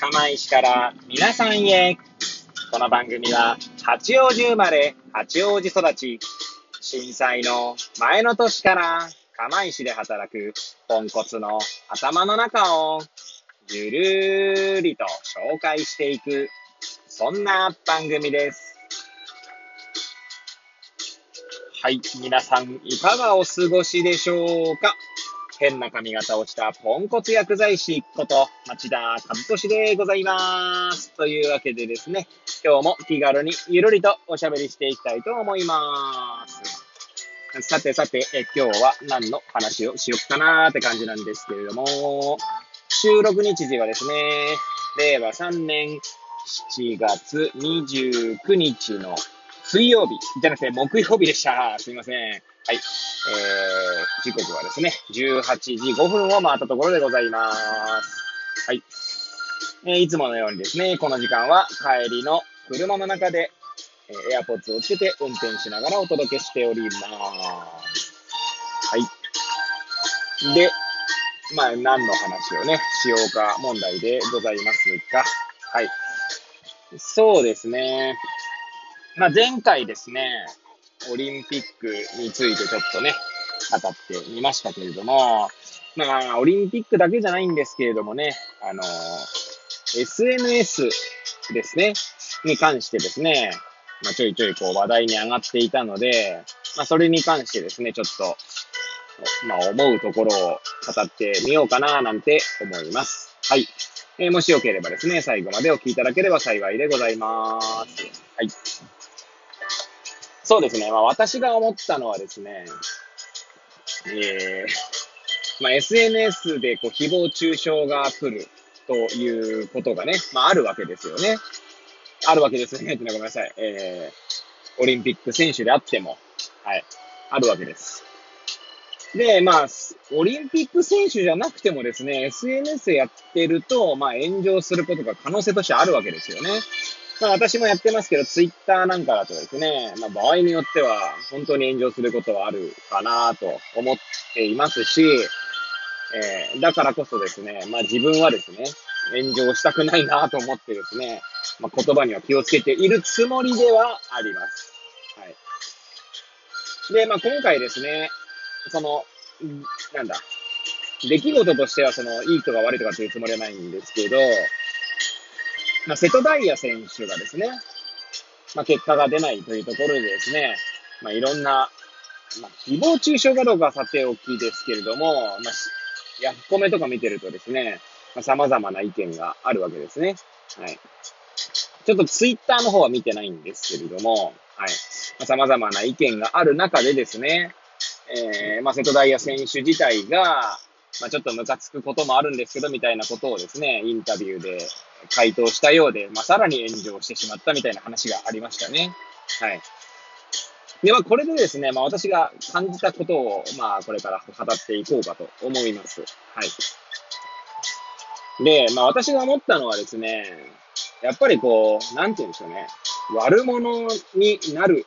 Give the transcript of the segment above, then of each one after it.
釜石から皆さんへ。この番組は、八王子生まれ、八王子育ち、震災の前の年から釜石で働くポンコツの頭の中をゆるーりと紹介していく、そんな番組です。はい、皆さんいかがお過ごしでしょうか？変な髪型をしたポンコツ薬剤師こと町田和俊でございます。というわけでですね、今日も気軽にゆるりとおしゃべりしていきたいと思います。さてさて、え今日は何の話をしよっかなーって感じなんですけれども、収録日時はですね、令和3年7月29日の水曜日じゃなくて木曜日でした。すいません。はい。えー、時刻はですね、18時5分を回ったところでございます。はい。えーいつものようにですね、この時間は帰りの車の中で、えー、エアポッツをつけて運転しながらお届けしております。はい。で、まあ、何の話をね、しようか問題でございますが、はい。そうですね。まあ、前回ですね、オリンピックについてちょっとね、語ってみましたけれども、まあ、オリンピックだけじゃないんですけれどもね、あの、SNS ですね、に関してですね、まあ、ちょいちょいこう話題に上がっていたので、まあ、それに関してですね、ちょっと、まあ、思うところを語ってみようかな、なんて思います。はい。えーもしよければですね、最後までお聞きいただければ幸いでございます。そうですね。まあ、私が思ったのはですね、えー、まあ、SNS でこう誹謗中傷が来るということがね、まあ、あるわけですよね。あるわけですね。ごめんなさい。えー、オリンピック選手であっても、はい、あるわけです。で、まあ、オリンピック選手じゃなくてもですね、SNS やってると、まあ、炎上することが可能性としてあるわけですよね。まあ、私もやってますけど、ツイッターなんかだとですね、まあ、場合によっては、本当に炎上することはあるかなと思っていますし、えーだからこそですね、まあ、自分はですね、炎上したくないなと思ってですね、まあ、言葉には気をつけているつもりではあります。はい。で、まあ、今回ですね、その、なんだ、出来事としては、その、いいとか悪いとかっていうつもりはないんですけど、まあ、瀬戸大也選手がですね、まあ、結果が出ないというところでですね、まあ、いろんな、まあ、誹謗中傷かどうかはさておきですけれども、まあ、ヤフコメとか見てるとですね、まあ、様々な意見があるわけですね。はい。ちょっとツイッターの方は見てないんですけれども、はい。まあ、様々な意見がある中でですね、えー、まあ、瀬戸大也選手自体が、まあ、ちょっとムカつくこともあるんですけど、みたいなことをですね、インタビューで回答したようで、まあ、さらに炎上してしまったみたいな話がありましたね。はい。で、まあ、これでですね、まあ、私が感じたことを、まあ、これから語っていこうかと思います。はい。で、まあ、私が思ったのはですね、やっぱりこう、なんて言うんでしょうね、悪者になる、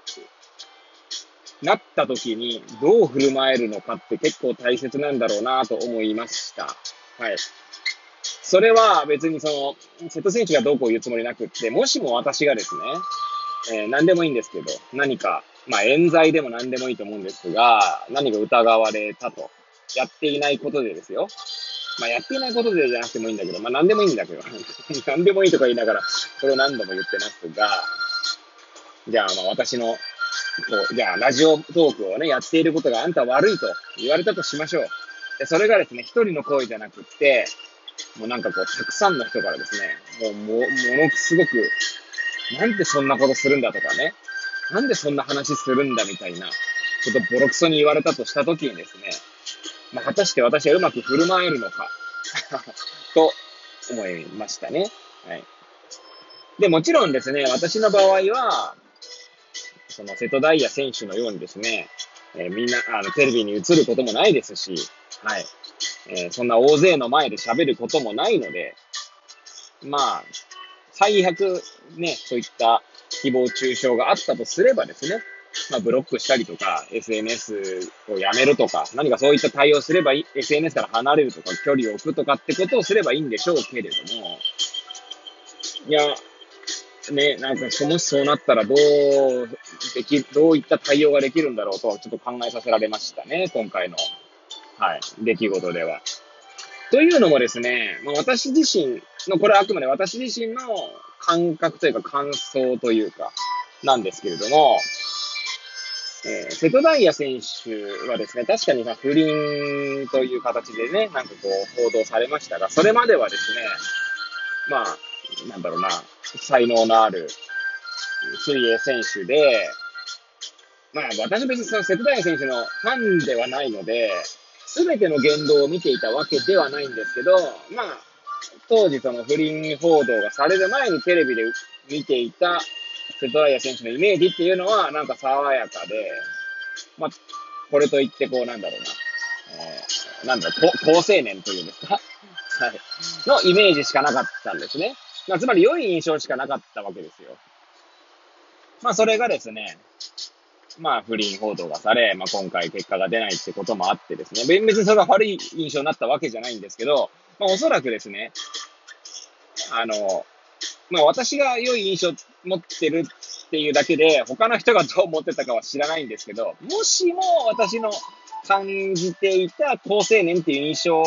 なった時にどう振る舞えるのかって結構大切なんだろうなと思いました。はい。それは別にその、瀬戸選手がどうこう言うつもりなくって、もしも私がですね、えー何でもいいんですけど、何か、まあ、冤罪でも何でもいいと思うんですが、何か疑われたと、やっていないことでですよ。まあ、やっていないことでじゃなくてもいいんだけど、まあ、何でもいいんだけど、何でもいいとか言いながら、それを何度も言ってますが、じゃあ、まあ、私の、こう、じゃあ、ラジオトークをね、やっていることがあんた悪いと言われたとしましょう。でそれがですね、一人の行為じゃなくって、もうなんかこう、たくさんの人からですね、もう、も、ものすごく、なんでそんなことするんだとかね、なんでそんな話するんだみたいなことボロクソに言われたとしたときにですね、まあ、果たして私はうまく振る舞えるのか、と思いましたね。はい。で、もちろんですね、私の場合は、その瀬戸大也選手のようにですね、えーみんな、あの、テレビに映ることもないですし、はい。えーそんな大勢の前で喋ることもないので、まあ、最悪ね、そういった誹謗中傷があったとすればですね、まあ、ブロックしたりとか、SNS をやめるとか、何かそういった対応すればいい、SNS から離れるとか、距離を置くとかってことをすればいいんでしょうけれども、いや、ね、なんか、もしそうなったらどうでき、どういった対応ができるんだろうと、ちょっと考えさせられましたね、今回の、はい、出来事では。というのもですね、まあ、私自身の、これはあくまで私自身の感覚というか感想というか、なんですけれども、えー、瀬戸大也選手はですね、確かに不倫という形でね、なんかこう報道されましたが、それまではですね、まあ、なんだろうな、才能のある水泳選手で、まあ私別にその瀬戸大也選手のファンではないので、すべての言動を見ていたわけではないんですけど、まあ、当時その不倫報道がされる前にテレビで見ていた瀬戸大也選手のイメージっていうのは、なんか爽やかで、まあ、これといってこう、なんだろうな、えー、なんだろう、高青年というんですか？はい。のイメージしかなかったんですね。まあ、つまり良い印象しかなかったわけですよ。まあ、それがですね、まあ、不倫報道がされ、まあ、今回結果が出ないってこともあってですね、別にそれが悪い印象になったわけじゃないんですけど、まあ、おそらくですね、あの、まあ、私が良い印象持ってるっていうだけで、他の人がどう思ってたかは知らないんですけど、もしも私の感じていた高青年っていう印象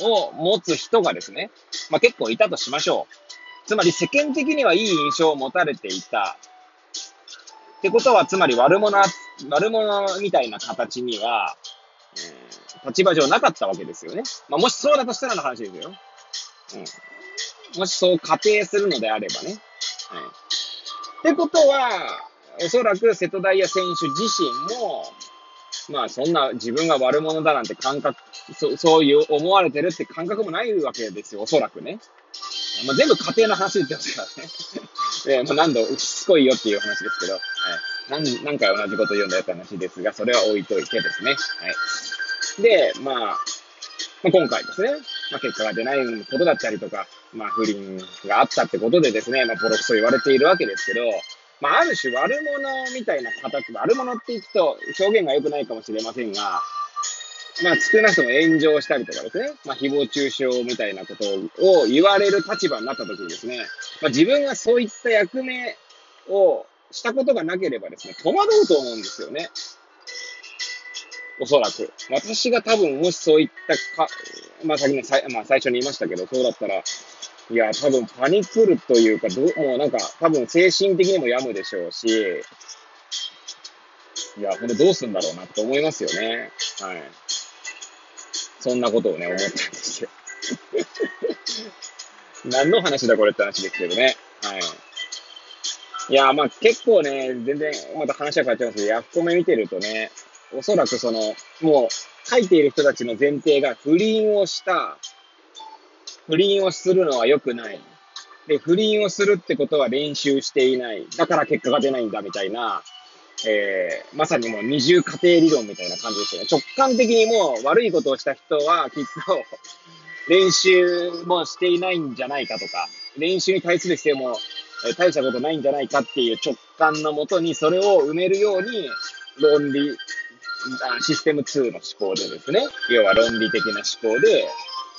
を持つ人がですね、まあ、結構いたとしましょう。つまり世間的にはいい印象を持たれていた。ってことは、つまり悪者、悪者みたいな形には、えー、立場上なかったわけですよね。まあ、もしそうだとしたらの話ですよ。うん。もしそう仮定するのであればね。はい。ってことは、おそらく瀬戸大也選手自身も、まあそんな自分が悪者だなんて感覚、そそういう思われてるって感覚もないわけですよ、おそらくね。まあ、全部家庭の話言ってますからね。えまあ、何度、しつこいよっていう話ですけど、はい。何、何回同じこと言うんだよって話ですが、それは置いといてですね。はい。で、まあ、まあ、今回ですね、まあ、結果が出ないことだったりとか、まあ、不倫があったってことでですね、まあ、ボロクソ言われているわけですけど、まあ、ある種悪者みたいな形、悪者って言うと表現が良くないかもしれませんが、まあ、少なくとも炎上したりとかですね、まあ、誹謗中傷みたいなことを言われる立場になった時にですね、まあ、自分がそういった役目をしたことがなければですね、戸惑うと思うんですよね。おそらく。私が多分、もしそういったか、まあ、先にさ、まあ、最初に言いましたけど、そうだったら、いや、多分パニクるというか、どもうなんか、多分精神的にも病むでしょうし、いや、ほんとどうすんだろうなって思いますよね。はい。そんなことをね、思ったんですよ。何の話だこれって話ですけどね。はい。いや、まあ結構ね、全然、また話は変わっちゃいますけど、ヤフコメ見てるとね、おそらくその、もう、書いている人たちの前提が不倫をした不倫をするのは良くない。で、不倫をするってことは練習していない。だから結果が出ないんだみたいな、えー、まさにもう二重過程理論みたいな感じですよね。直感的にもう悪いことをした人はきっと 練習もしていないんじゃないかとか、練習に対する姿勢も、え大したことないんじゃないかっていう直感のもとにそれを埋めるように論理、システム2の思考でですね、要は論理的な思考で、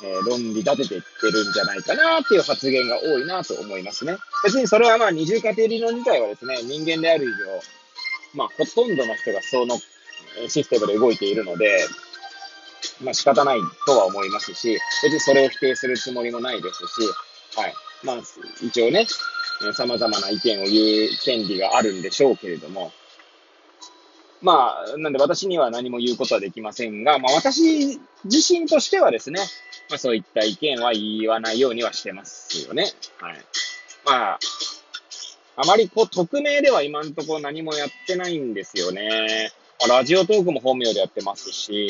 えー、論理立てていってるんじゃないかなっていう発言が多いなと思いますね。別にそれはまあ二重過程理論自体はですね、人間である以上、まあほとんどの人がそのシステムで動いているので、まあ仕方ないとは思いますし、別にそれを否定するつもりもないですし、はい。まあ一応ね、様々な意見を言う権利があるんでしょうけれども、まあ、なんで私には何も言うことはできませんが、まあ私自身としてはですね、まあそういった意見は言わないようにはしてますよね。はい。まあ、あまりこう匿名では今のとこ何もやってないんですよね。ラジオトークも本名でやってますし、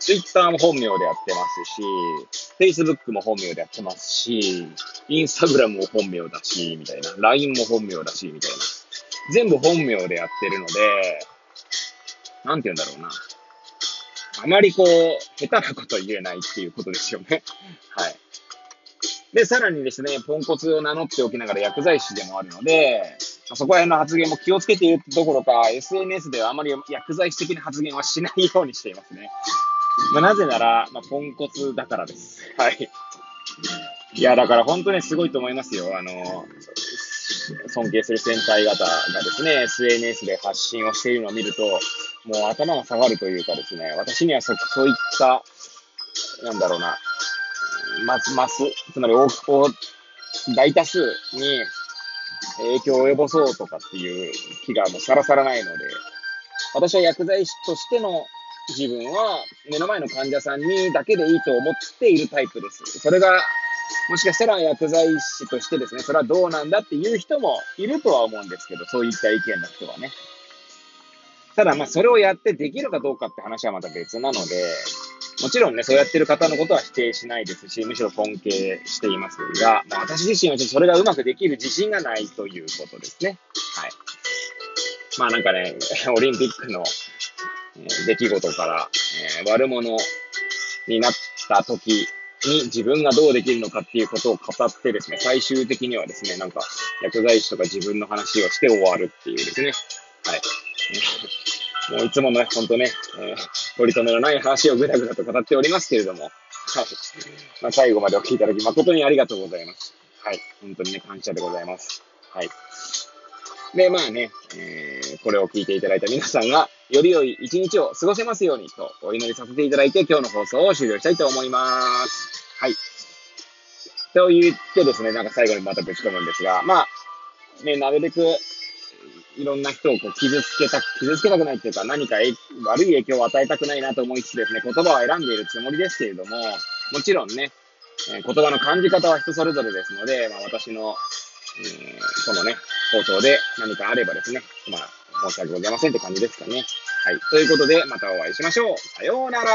ツイッターも本名でやってますし、フェイスブックも本名でやってますし、インスタグラムも本名だし、みたいな。LINE も本名だし、みたいな。全部本名でやってるので、なんて言うんだろうな。あまりこう、下手なこと言えないっていうことですよね。はい。で、さらにですね、ポンコツを名乗っておきながら薬剤師でもあるので、そこら辺の発言も気をつけているどころか、SNS ではあまり薬剤師的な発言はしないようにしていますね。まあ、なぜなら、まあ、ポンコツだからです。はい。いや、だから本当ね、すごいと思いますよ。あの、尊敬する先輩方がですね、SNS で発信をしているのを見ると、もう頭が下がるというかですね、私にはそそういった、なんだろうな、ますます、つまり大大多数に影響を及ぼそうとかっていう気がもうさらさらないので、私は薬剤師としての自分は目の前の患者さんにだけでいいと思っているタイプです。それがもしかしたら薬剤師としてですね、それはどうなんだっていう人もいるとは思うんですけど、そういった意見の人はね。ただまあそれをやってできるかどうかって話はまた別なので、もちろんね、そうやってる方のことは否定しないですし、むしろ尊敬していますが、まあ、私自身はちょっとそれがうまくできる自信がないということですね。はい。まあなんかね、オリンピックの、出来事から、えー、悪者になった時に自分がどうできるのかっていうことを語ってですね、最終的にはですね、なんか薬剤師とか自分の話をして終わるっていうですね。はい。もういつものね、ほんとね、えー、取り留めのない話をぐだぐだと語っておりますけれども、はい。まあ、最後までお聞きいただき誠にありがとうございます。はい。本当にね、感謝でございます。はい。で、まあね、えー、これを聞いていただいた皆さんが、より良い一日を過ごせますようにとお祈りさせていただいて、今日の放送を終了したいと思います。はい。と言ってですね、なんか最後にまたぶち込むんですが、まあ、ね、なるべくいろんな人をこう傷つけた、傷つけたくないっていうか、何か悪い影響を与えたくないなと思いつつですね、言葉を選んでいるつもりですけれども、もちろんね、えー、言葉の感じ方は人それぞれですので、まあ、私の、えー、このね、放送で何かあればですね、まあ、申し訳ございませんって感じですかね。はい。ということで、またお会いしましょう。さようなら